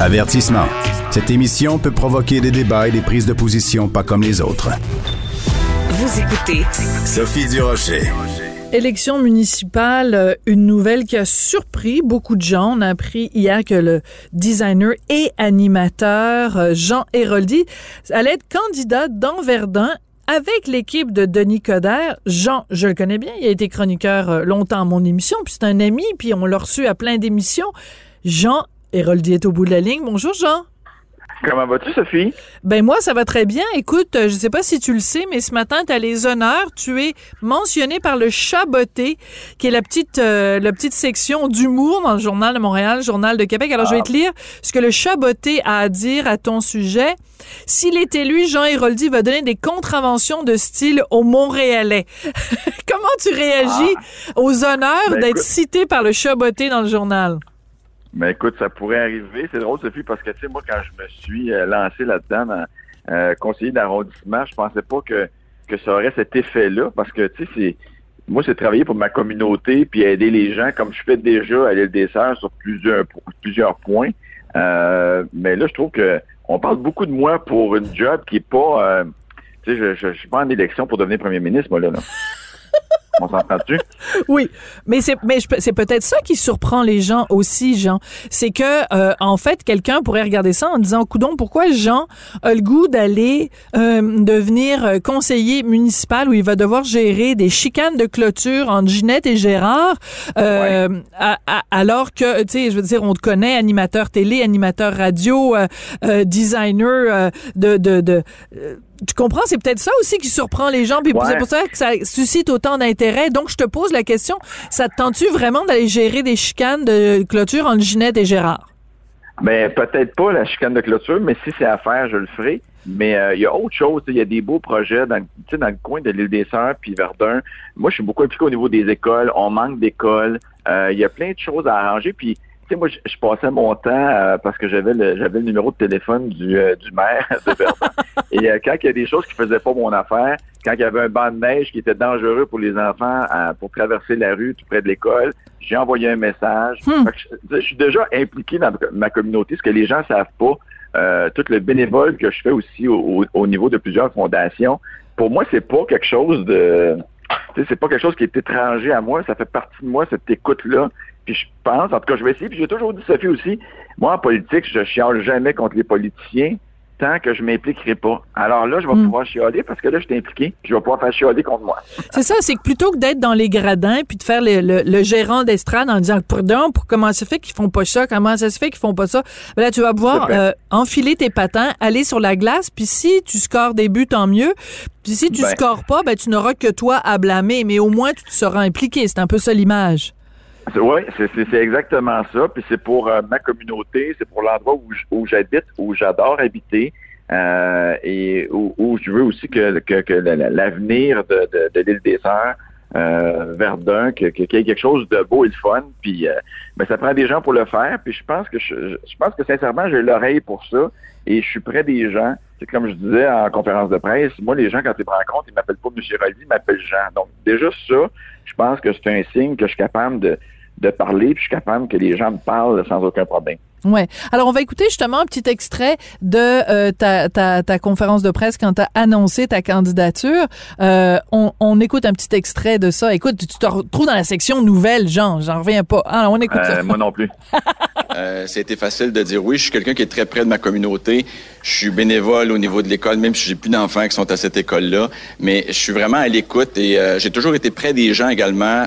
Avertissement. Cette émission peut provoquer des débats et des prises de position pas comme les autres. Vous écoutez Sophie Durocher. Élection municipale, euh, une nouvelle qui a surpris beaucoup de gens. On a appris hier que le designer et animateur euh, Jean Héroldi allait être candidat dans Verdun avec l'équipe de Denis Coderre. Jean, je le connais bien, il a été chroniqueur euh, longtemps à mon émission, puis c'est un ami, puis on l'a reçu à plein d'émissions. Jean Héroldi est au bout de la ligne. Bonjour Jean. Comment vas-tu, Sophie? Ben moi, ça va très bien. Écoute, euh, je sais pas si tu le sais, mais ce matin, tu as les honneurs. Tu es mentionné par le Chaboté, qui est la petite, euh, la petite section d'humour dans le Journal de Montréal, Journal de Québec. Alors, je vais te lire ce que le Chaboté a à dire à ton sujet. S'il est élu, Jean Héroldi va donner des contraventions de style aux Montréalais. Comment tu réagis aux honneurs Ben, d'être cité par le Chaboté dans le journal? Ben écoute, ça pourrait arriver. C'est drôle, Sophie, parce que tu sais, moi, quand je me suis euh, lancé là-dedans, dans, euh, conseiller d'arrondissement, je pensais pas que, que ça aurait cet effet-là, parce que tu sais, c'est moi, c'est travailler pour ma communauté puis aider les gens, comme je fais déjà à l'île des sur plusieurs plusieurs points. Euh, mais là, je trouve que on parle beaucoup de moi pour une job qui est pas. euh, tu sais, je, je, je suis pas en élection pour devenir premier ministre, moi là. là. on s'entend-tu? Oui, mais c'est mais c'est peut-être ça qui surprend les gens aussi, Jean. C'est que euh, en fait, quelqu'un pourrait regarder ça en disant "Coudon, pourquoi Jean a le goût d'aller euh, devenir euh, conseiller municipal où il va devoir gérer des chicanes de clôture entre Ginette et Gérard euh, à- à- alors que tu sais, je veux dire on te connaît animateur télé, animateur radio, designer euh, de de, de tu comprends, c'est peut-être ça aussi qui surprend les gens, puis Ouais. c'est pour ça que ça suscite autant d'intérêt. Donc, je te pose la question, ça te tente-tu vraiment d'aller gérer des chicanes de clôture entre Ginette et Gérard? Ben peut-être pas la chicane de clôture, mais si c'est à faire, je le ferai. Mais euh, il y a autre chose, il y a des beaux projets dans, dans le coin de l'île des Sœurs puis Verdun. Moi, je suis beaucoup impliqué au niveau des écoles. On manque d'écoles. Euh, Il y a plein de choses à arranger. Puis, sais, moi, je, je passais mon temps euh, parce que j'avais le j'avais le numéro de téléphone du, euh, du maire de Verdun. Et euh, quand il y a des choses qui faisaient pas mon affaire, quand il y avait un banc de neige qui était dangereux pour les enfants euh, pour traverser la rue tout près de l'école, j'ai envoyé un message. Hmm. Fait que je, je suis déjà impliqué dans ma communauté, ce que les gens savent pas. Euh, tout le bénévole que je fais aussi au, au- au niveau de plusieurs fondations. Pour moi, c'est pas quelque chose de, c'est pas quelque chose qui est étranger à moi. Ça fait partie de moi cette écoute-là. Puis je pense, en tout cas, je vais essayer. Puis j'ai toujours dit Sophie aussi. Moi, en politique, je chiale jamais contre les politiciens tant que je m'impliquerai pas. Alors là, je vais Hmm. pouvoir chialer parce que là, je suis impliqué. puis Je vais pouvoir faire chialer contre moi. C'est ça, c'est que plutôt que d'être dans les gradins puis de faire le, le- le gérant d'estrade en disant pardon, pour comment ça se fait qu'ils font pas ça, comment ça se fait qu'ils font pas ça, ben là tu vas pouvoir euh, enfiler tes patins, aller sur la glace, puis si tu scores des buts tant mieux, puis si tu Ben. scores pas, ben tu n'auras que toi à blâmer, mais au moins tu te seras impliqué, c'est un peu ça l'image. Oui, c'est exactement ça. Puis c'est pour euh, ma communauté, c'est pour l'endroit où, j'habite, où j'adore habiter. euh, et où, où je veux aussi que, que, que la- la- l'avenir de, de, de l'île des Sœurs, euh, Verdun, que- que- qu'il y ait quelque chose de beau et de fun. Puis euh, ben, ça prend des gens pour le faire. Puis je pense que je, je pense que sincèrement, j'ai l'oreille pour ça. Et je suis près des gens. C'est comme je disais en conférence de presse, moi, les gens, quand ils me rencontrent, ils m'appellent pas M. Rolly, ils m'appellent Jean. Donc, déjà, ça, je pense que c'est un signe que je suis capable de, de parler, puis je suis capable que les gens me parlent sans aucun problème. Ouais. Alors, on va écouter justement un petit extrait de euh, ta, ta, ta conférence de presse quand tu as annoncé ta candidature. Euh, on, on écoute un petit extrait de ça. Écoute, tu te retrouves dans la section nouvelles, Jean. J'en reviens pas. Alors, on écoute ça. Euh, moi non plus. Euh, ça a été facile de dire oui. Je suis quelqu'un qui est très près de ma communauté. Je suis bénévole au niveau de l'école, même si j'ai plus d'enfants qui sont à cette école-là. Mais je suis vraiment à l'écoute et euh, j'ai toujours été près des gens également.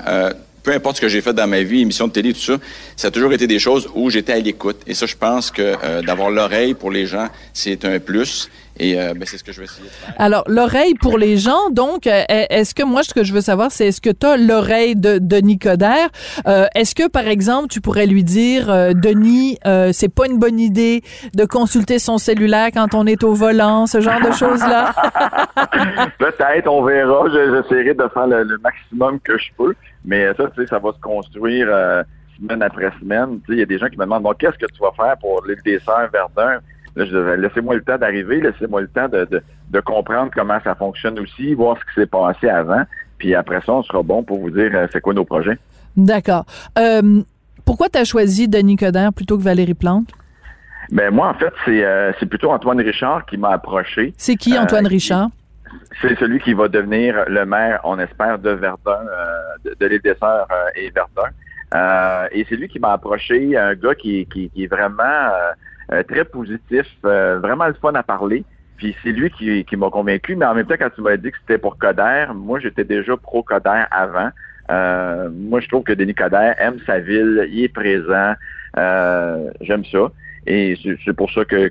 Peu importe ce que j'ai fait dans ma vie, émission de télé, tout ça, ça a toujours été des choses où j'étais à l'écoute. Et ça, je pense que euh, d'avoir l'oreille pour les gens, c'est un plus. Et euh, ben, c'est ce que je vais essayer de faire. Alors, l'oreille pour les gens, donc, euh, est-ce que moi, ce que je veux savoir, c'est est-ce que tu as l'oreille de Denis Coderre? Euh, est-ce que, par exemple, tu pourrais lui dire, euh, Denis, euh, c'est pas une bonne idée de consulter son cellulaire quand on est au volant, ce genre de choses-là? Peut-être, on verra. Je- J'essaierai de faire le, le maximum que je peux. Mais ça, tu sais, ça va se construire euh, semaine après semaine. Tu sais, il y a des gens qui me demandent, bon, qu'est-ce que tu vas faire pour l'île des Sœurs, Verdun? Là, je laissez-moi le temps d'arriver, laissez-moi le temps de, de, de comprendre comment ça fonctionne aussi, voir ce qui s'est passé avant. Puis après ça, on sera bon pour vous dire euh, c'est quoi nos projets. D'accord. Euh, pourquoi tu as choisi Denis Coderre plutôt que Valérie Plante? Ben moi, en fait, c'est euh, c'est plutôt Antoine Richard qui m'a approché. C'est qui, Antoine Richard? C'est celui qui va devenir le maire, on espère, de Verdun, euh, de, de l'île des Sœurs euh, et Verdun. Euh, et c'est lui qui m'a approché, un gars qui, est vraiment très positif, vraiment le fun à parler. Puis c'est lui qui, m'a convaincu, mais en même temps, quand tu m'as dit que c'était pour Coder, moi j'étais déjà pro Coder avant. Moi, je trouve que Denis Coderre aime sa ville, il est présent, j'aime ça. Et c'est pour ça que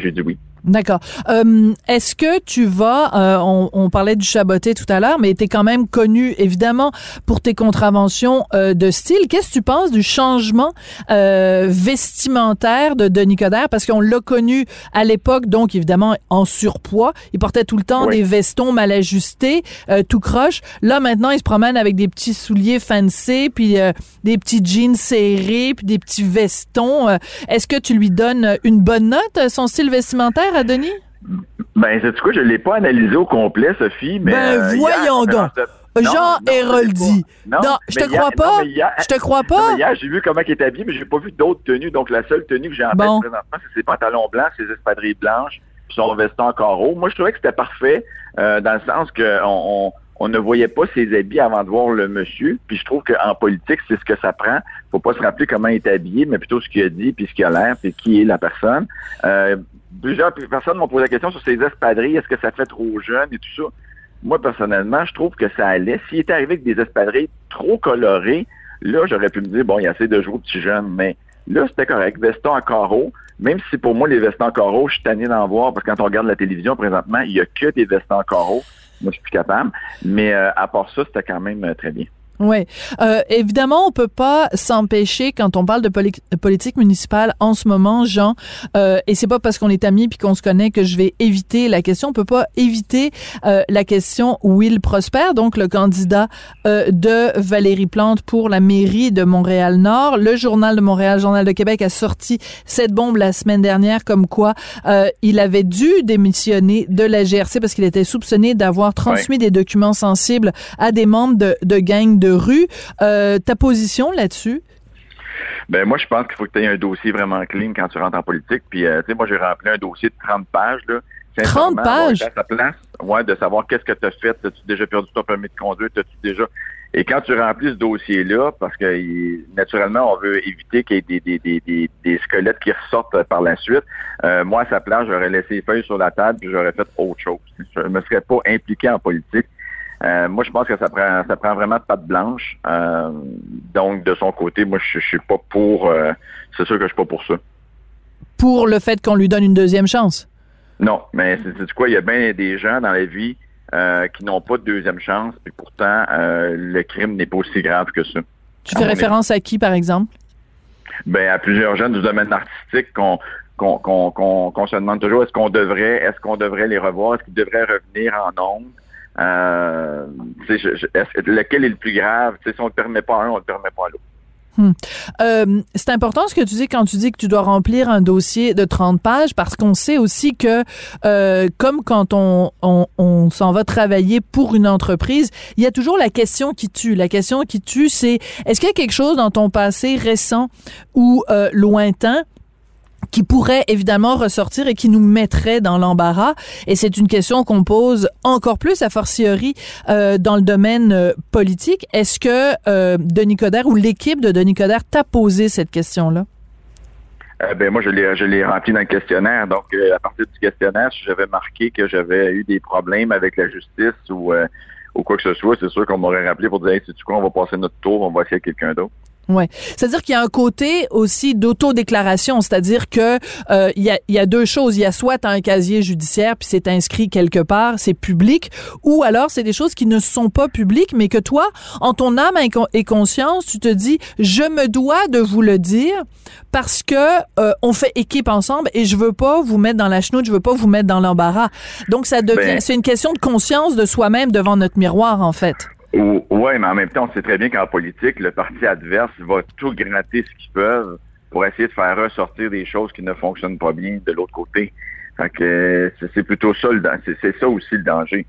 j'ai dit oui. D'accord. Euh, Est-ce que tu vas, euh, on, on parlait du chaboté tout à l'heure, mais tu es quand même connu évidemment pour tes contraventions euh, de style. Qu'est-ce que tu penses du changement euh, vestimentaire de Denis Coderre? Parce qu'on l'a connu à l'époque, donc évidemment en surpoids. Il portait tout le temps Oui. des vestons mal ajustés, euh, tout croche. Là maintenant, il se promène avec des petits souliers fancy, puis euh, des petits jeans serrés, puis des petits vestons. Euh, Est-ce que tu lui donnes une bonne note, son style vestimentaire? À Denis? Ben, c'est quoi, je l'ai pas analysé au complet, Sophie, mais. Ben, euh, voyons donc. de- Jean Non, Héroldi. Non, je te crois pas. Je te crois pas. hier, j'ai vu comment il était habillé, mais j'ai pas vu d'autres tenues. Donc, la seule tenue que j'ai en tête Bon. présentement, c'est ses pantalons blancs, ses espadrilles blanches, puis son veston carreau. Moi, je trouvais que c'était parfait, euh, dans le sens que on, on, on ne voyait pas ses habits avant de voir le monsieur. Puis je trouve qu'en politique, c'est ce que ça prend. Faut pas se rappeler comment il est habillé, mais plutôt ce qu'il a dit, puis ce qu'il a l'air, puis qui est la personne. Euh, plusieurs personnes m'ont posé la question sur ses espadrilles. Est-ce que ça fait trop jeune et tout ça? Moi, personnellement, je trouve que ça allait. S'il était arrivé avec des espadrilles trop colorées, là, j'aurais pu me dire, bon, il essaie de jouer au petit jeune, mais là, c'était correct. Veston en carreau, même si pour moi, les vestons en carreau, je suis tanné d'en voir, parce que quand on regarde la télévision présentement, il y a que des vestons en carreau. Moi, je suis plus capable. Mais euh, à part ça, c'était quand même euh, très bien. Oui. Euh, évidemment, on peut pas s'empêcher quand on parle de poli- de politique municipale en ce moment, Jean. Euh, et c'est pas parce qu'on est amis puis qu'on se connaît que je vais éviter la question. On peut pas éviter euh, la question Will Prosper, donc le candidat euh, de Valérie Plante pour la mairie de Montréal-Nord. Le journal de Montréal, Journal de Québec a sorti cette bombe la semaine dernière, comme quoi euh, il avait dû démissionner de la GRC parce qu'il était soupçonné d'avoir transmis des documents sensibles à des membres de, de gangs de rue. Euh, ta position là-dessus? Ben moi, je pense qu'il faut que tu aies un dossier vraiment clean quand tu rentres en politique. Puis, euh, tu sais, moi, j'ai rempli un dossier de 30 pages. Là. 30 Sincèrement, pages? À sa place, ouais, de savoir qu'est-ce que tu as fait. As-tu déjà perdu ton permis de conduire? As-tu déjà... Et quand tu remplis ce dossier-là, parce que naturellement, on veut éviter qu'il y ait des, des, des, des, des squelettes qui ressortent par la suite, euh, moi, à sa place, j'aurais laissé les feuilles sur la table puis j'aurais fait autre chose. Je me serais pas impliqué en politique. Euh, moi, je pense que ça prend ça prend vraiment de patte blanche. Euh, donc, de son côté, moi, je, je suis pas pour. euh, c'est sûr que je suis pas pour ça. Pour le fait qu'on lui donne une deuxième chance? Non, mais c'est c'est quoi? Il y a bien des gens dans la vie qui n'ont pas de deuxième chance, et pourtant le crime n'est pas aussi grave que ça. Tu fais référence à qui, par exemple? Ben à plusieurs jeunes du domaine artistique qu'on qu'on qu'on qu'on qu'on se demande toujours est-ce qu'on devrait est-ce qu'on devrait les revoir, est-ce qu'ils devraient revenir en nombre. Euh, lequel est le plus grave? Si on ne permet pas un, on ne permet pas l'autre. Euh, c'est important ce que tu dis quand tu dis que tu dois remplir un dossier de 30 pages parce qu'on sait aussi que euh, comme quand on, s'en va travailler pour une entreprise, il y a toujours la question qui tue. La question qui tue, c'est est-ce qu'il y a quelque chose dans ton passé récent ou lointain qui pourrait évidemment ressortir et qui nous mettrait dans l'embarras. Et c'est une question qu'on pose encore plus a fortiori euh, dans le domaine euh, politique. Est-ce que euh, Denis Coderre ou l'équipe de Denis Coderre t'a posé cette question-là? Ben moi, je l'ai, je l'ai rempli dans le questionnaire. Donc, à partir du questionnaire, si j'avais marqué que j'avais eu des problèmes avec la justice ou, ou quoi que ce soit, c'est sûr qu'on m'aurait rappelé pour dire, hey, sais-tu quoi, on va passer notre tour, on va essayer quelqu'un d'autre. Ouais, c'est-à-dire qu'il y a un côté aussi d'autodéclaration, c'est-à-dire que euh, il y, a, il y a deux choses, il y a soit un casier judiciaire puis c'est inscrit quelque part, c'est public, ou alors c'est des choses qui ne sont pas publiques, mais que toi, en ton âme et conscience, tu te dis je me dois de vous le dire parce que euh, on fait équipe ensemble et je veux pas vous mettre dans la chenoute, je veux pas vous mettre dans l'embarras. Donc ça devient, Ben- c'est une question de conscience de soi-même devant notre miroir en fait. Oui, mais en même temps, on sait très bien qu'en politique, le parti adverse va tout gratter ce qu'ils peuvent pour essayer de faire ressortir des choses qui ne fonctionnent pas bien de l'autre côté. Fait que c'est, plutôt ça, le c'est, ça aussi le danger.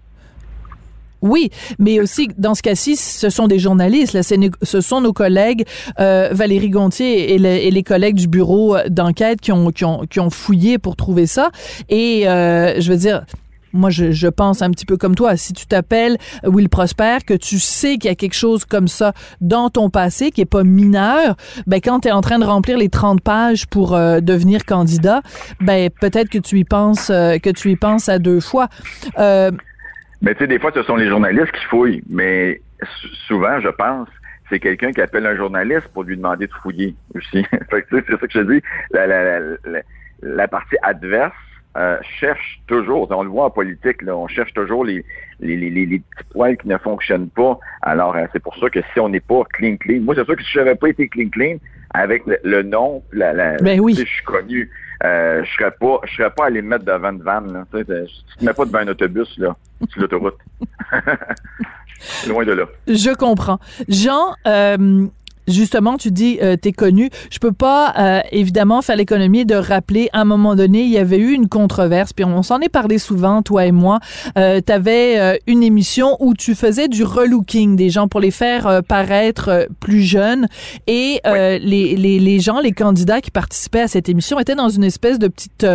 Oui, mais aussi dans ce cas-ci, ce sont des journalistes. Ce sont nos collègues euh, Valérie Gontier et, les collègues du bureau d'enquête qui ont fouillé pour trouver ça. Et euh, je veux dire, moi, je, je, pense un petit peu comme toi. Si tu t'appelles Will Prosper, que tu sais qu'il y a quelque chose comme ça dans ton passé qui est pas mineur, ben quand tu es en train de remplir les 30 pages pour euh, devenir candidat, ben peut-être que tu y penses euh, que tu y penses à deux fois. Euh, mais tu sais, des fois, ce sont les journalistes qui fouillent, mais souvent, je pense, c'est quelqu'un qui appelle un journaliste pour lui demander de fouiller aussi. c'est ça que je dis. La, la, la, la partie adverse euh, cherche toujours, on le voit en politique, là, on cherche toujours les, les, les, les, petits poils qui ne fonctionnent pas. Alors, euh, c'est pour ça que si on n'est pas clean clean, moi, c'est sûr que si je n'avais pas été clean clean, avec le, nom, la, la ben oui. je suis connu, euh, je serais pas je serais pas allé me mettre devant une vanne. Là. Tu ne te mets pas devant un autobus là, sur l'autoroute. Loin de là. Je comprends. Jean, euh, justement, tu dis, euh, t'es connu. Je peux pas, euh, évidemment, faire l'économie de rappeler, à un moment donné, il y avait eu une controverse, puis on s'en est parlé souvent, toi et moi. Euh, tu avais euh, une émission où tu faisais du relooking des gens pour les faire euh, paraître plus jeunes. Et les, les, les, gens, les candidats qui participaient à cette émission étaient dans une espèce de petite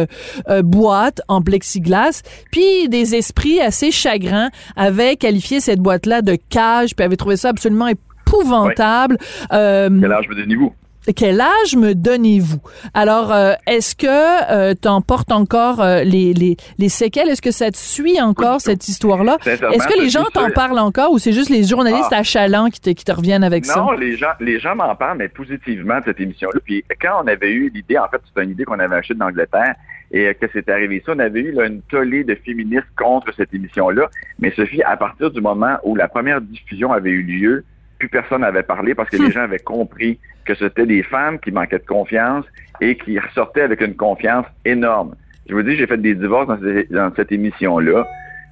boîte en plexiglas. Puis des esprits assez chagrins avaient qualifié cette boîte-là de cage, puis avaient trouvé ça absolument épouvantable. Euh, Quel âge me donnez-vous? Quel âge me donnez-vous? Alors, euh, est-ce que euh, tu en portes encore euh, les, les, les, séquelles? Est-ce que ça te suit encore, cette histoire-là? Est-ce que les gens t'en parlent encore ou c'est juste les journalistes ah. achalants qui te, qui te reviennent avec ça? Non, les gens, les gens m'en parlent, mais positivement de cette émission-là. Puis quand on avait eu l'idée, en fait, c'est une idée qu'on avait achetée d'Angleterre, et que c'est arrivé ça, on avait eu là, une tollée de féministes contre cette émission-là. Mais Sophie, à partir du moment où la première diffusion avait eu lieu, plus personne n'avait parlé parce que les gens avaient compris que c'était des femmes qui manquaient de confiance et qui ressortaient avec une confiance énorme. Je vous dis, j'ai fait des divorces dans, cette, émission-là,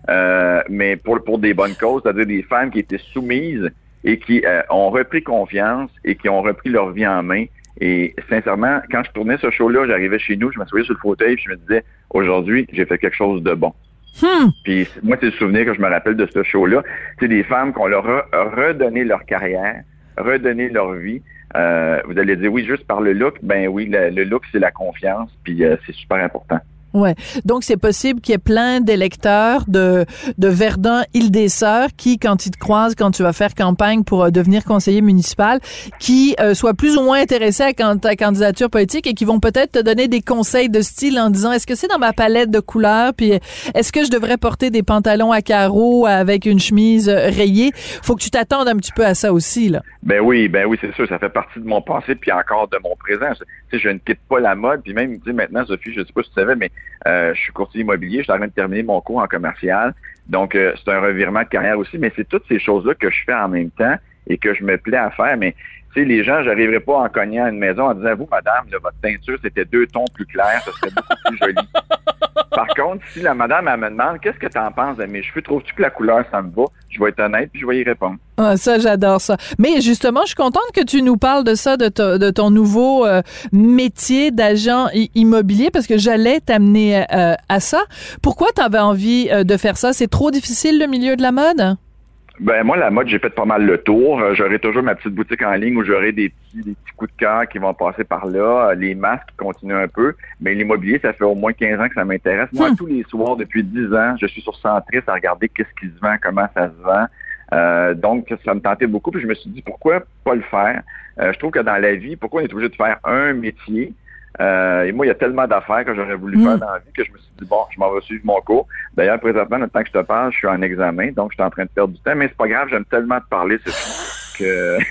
euh, mais pour, pour des bonnes causes, c'est-à-dire des femmes qui étaient soumises et qui euh, ont repris confiance et qui ont repris leur vie en main. Et sincèrement, quand je tournais ce show-là, j'arrivais chez nous, je m'assoyais sur le fauteuil et je me disais, aujourd'hui, j'ai fait quelque chose de bon. Hmm. Puis moi, c'est le souvenir que je me rappelle de ce show-là. C'est des femmes qu'on leur a redonné leur carrière, redonné leur vie. Euh, vous allez dire oui, juste par le look. Ben oui, le, look, c'est la confiance, puis euh, c'est super important. Ouais. Donc c'est possible qu'il y ait plein d'électeurs de de Verdun, Île des Sœurs qui quand ils te croisent quand tu vas faire campagne pour euh, devenir conseiller municipal qui euh, soient plus ou moins intéressés à ta candidature politique et qui vont peut-être te donner des conseils de style en disant est-ce que c'est dans ma palette de couleurs? Puis est-ce que je devrais porter des pantalons à carreaux avec une chemise euh, rayée? Faut que tu t'attendes un petit peu à ça aussi là. Ben oui, ben oui, c'est sûr, ça fait partie de mon passé puis encore de mon présent. Tu sais, je ne quitte pas la mode puis même tu sais maintenant Sophie, je sais pas si tu savais mais euh, je suis courtier immobilier, je suis en train de terminer mon cours en commercial. Donc, euh, c'est un revirement de carrière aussi, mais c'est toutes ces choses-là que je fais en même temps et que je me plais à faire. Mais sais, les gens, j'arriverai pas en cognant à une maison en disant, vous, madame, votre teinture, c'était deux tons plus clairs, ça serait beaucoup plus joli. Par contre, si la madame, elle me demande, qu'est-ce que tu en penses de mes cheveux, trouves-tu que la couleur, ça me va? Je vais être honnête, puis je vais y répondre. Ah, ça, j'adore ça. Mais justement, je suis contente que tu nous parles de ça, de, de ton nouveau euh, métier d'agent immobilier, parce que j'allais t'amener euh, à ça. Pourquoi tu avais envie euh, de faire ça? C'est trop difficile, le milieu de la mode? Ben moi, la mode, j'ai fait pas mal le tour. Euh, j'aurai toujours ma petite boutique en ligne où j'aurai des petits, des petits coups de cœur qui vont passer par là. Euh, les masques continuent un peu. Mais l'immobilier, ça fait au moins 15 ans que ça m'intéresse. Moi, hmm. tous les soirs, depuis 10 ans, je suis sur Centris à regarder qu'est-ce qui se vend, comment ça se vend. Euh, donc, ça me tentait beaucoup. Puis je me suis dit, pourquoi pas le faire? je trouve que dans la vie, pourquoi on est obligé de faire un métier? Euh, et moi, il y a tellement d'affaires que j'aurais voulu faire mm. dans la vie que je me suis dit, bon, je m'en vais suivre mon cours. D'ailleurs, présentement, le temps que je te parle, je suis en examen, donc je suis en train de perdre du temps, mais c'est pas grave, j'aime tellement te parler, c'est que,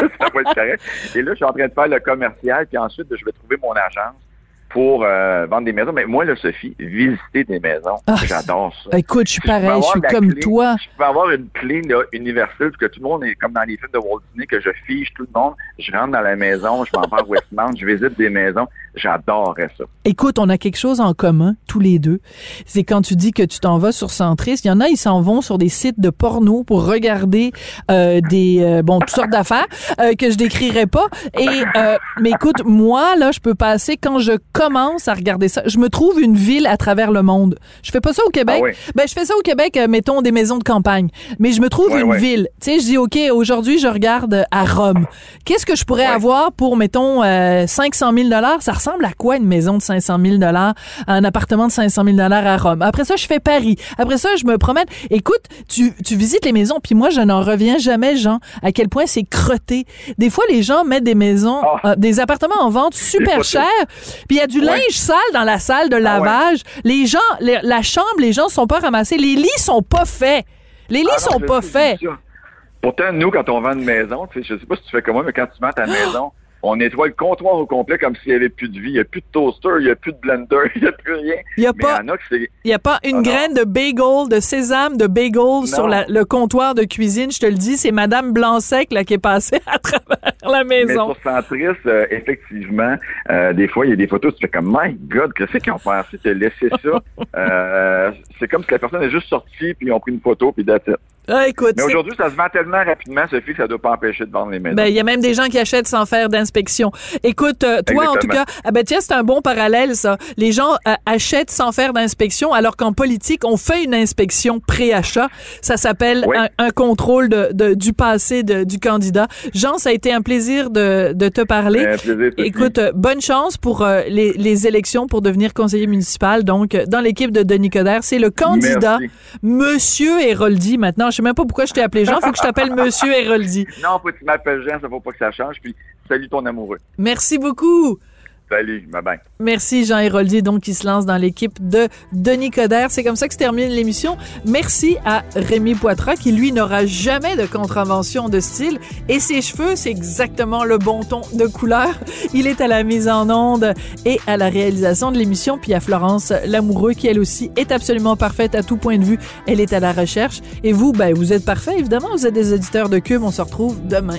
que ça va être correct. Et là, je suis en train de faire le commercial, puis ensuite, je vais trouver mon agence pour euh, vendre des maisons. Mais moi, là, Sophie, visiter des maisons, ah, j'adore ça. Écoute, je suis pareil, je, suis comme toi. Je peux avoir une clé là, universelle, parce que tout le monde est comme dans les films de Walt Disney, que je fiche tout le monde. Je rentre dans la maison, je m'en vais à Westmount, je visite des maisons. J'adorerais ça. Écoute, on a quelque chose en commun, tous les deux. C'est quand tu dis que tu t'en vas sur Centris. Il y en a, ils s'en vont sur des sites de porno pour regarder euh, des, euh, bon, toutes sortes d'affaires euh, que je décrirai pas. Et, mais écoute, moi, là, je peux passer quand je commence à regarder ça, je me trouve une ville à travers le monde. Je fais pas ça au Québec. Ah oui. Ben, je fais ça au Québec, euh, mettons des maisons de campagne. Mais je me trouve une ville. Tu sais, je dis, OK, aujourd'hui, je regarde à Rome. Qu'est-ce que je pourrais Ouais. avoir pour, mettons, euh, 500 000 Ça ressemble à quoi une maison de 500 000 un appartement de 500 000 à Rome? Après ça, je fais Paris. Après ça, je me promène. Écoute, tu, tu visites les maisons, puis moi, je n'en reviens jamais, Jean, à quel point c'est crotté. Des fois, les gens mettent des maisons, Ah. euh, des appartements en vente super chers, puis il y a du Ouais. linge sale dans la salle de Ah ouais. lavage. Les gens, les- la chambre, les gens sont pas ramassés. Les lits sont pas faits. Les lits Ah non, sont pas faits. Pourtant, nous, quand on vend une maison, je sais pas si tu fais comme moi, mais quand tu vends ta maison, on nettoie le comptoir au complet comme s'il n'y avait plus de vie. Il n'y a plus de toaster, il n'y a plus de blender, il n'y a plus rien. Il y a Mais pas, y a pas une Ah graine de bagel, de sésame, de bagel sur la- le comptoir de cuisine. Je te le dis, c'est Madame Blanc-Sec là qui est passée à travers la Mais maison. sur Centris, euh, effectivement, euh, des fois, il y a des photos, tu fais comme, my God, qu'est-ce qu'ils ont pensé de laisser ça? Euh, c'est comme si la personne est juste sortie, puis ils ont pris une photo, puis it. Ah, écoute, Mais aujourd'hui, ça se vend tellement rapidement, Sophie, que ça ne doit pas empêcher de vendre les maisons. Ben, il y a même des gens qui achètent sans faire d'inspection. Écoute, euh, toi, en tout cas, ah ben, tiens, c'est un bon parallèle, ça. Les gens euh, achètent sans faire d'inspection, alors qu'en politique, on fait une inspection pré-achat. Ça s'appelle Oui. un, un contrôle de, de- du passé de- du candidat. Jean, ça a été un plaisir de, de te parler. Un plaisir, Sophie. Écoute, euh, bonne chance pour euh, les, les élections pour devenir conseiller municipal. Donc, dans l'équipe de Denis Coderre, c'est le candidat Merci. Monsieur Héroldi. Maintenant, je sais même pas pourquoi je t'ai appelé Jean. Faut que je t'appelle Monsieur Héroldi. Non, faut que tu m'appelles Jean, ça faut pas que ça change, puis salut ton amoureux. Merci beaucoup. Salut, bye bye. Merci Jean Héroldi, donc qui se lance dans l'équipe de Denis Coderre. C'est comme ça que se termine l'émission. Merci à Rémi Poitras qui lui n'aura jamais de contravention de style et ses cheveux, c'est exactement le bon ton de couleur. Il est à la mise en onde et à la réalisation de l'émission. Puis à Florence Lamoureux qui elle aussi est absolument parfaite à tout point de vue. Elle est à la recherche et vous, ben vous êtes parfait évidemment. Vous êtes des auditeurs de Cube. On se retrouve demain.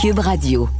Cube Radio.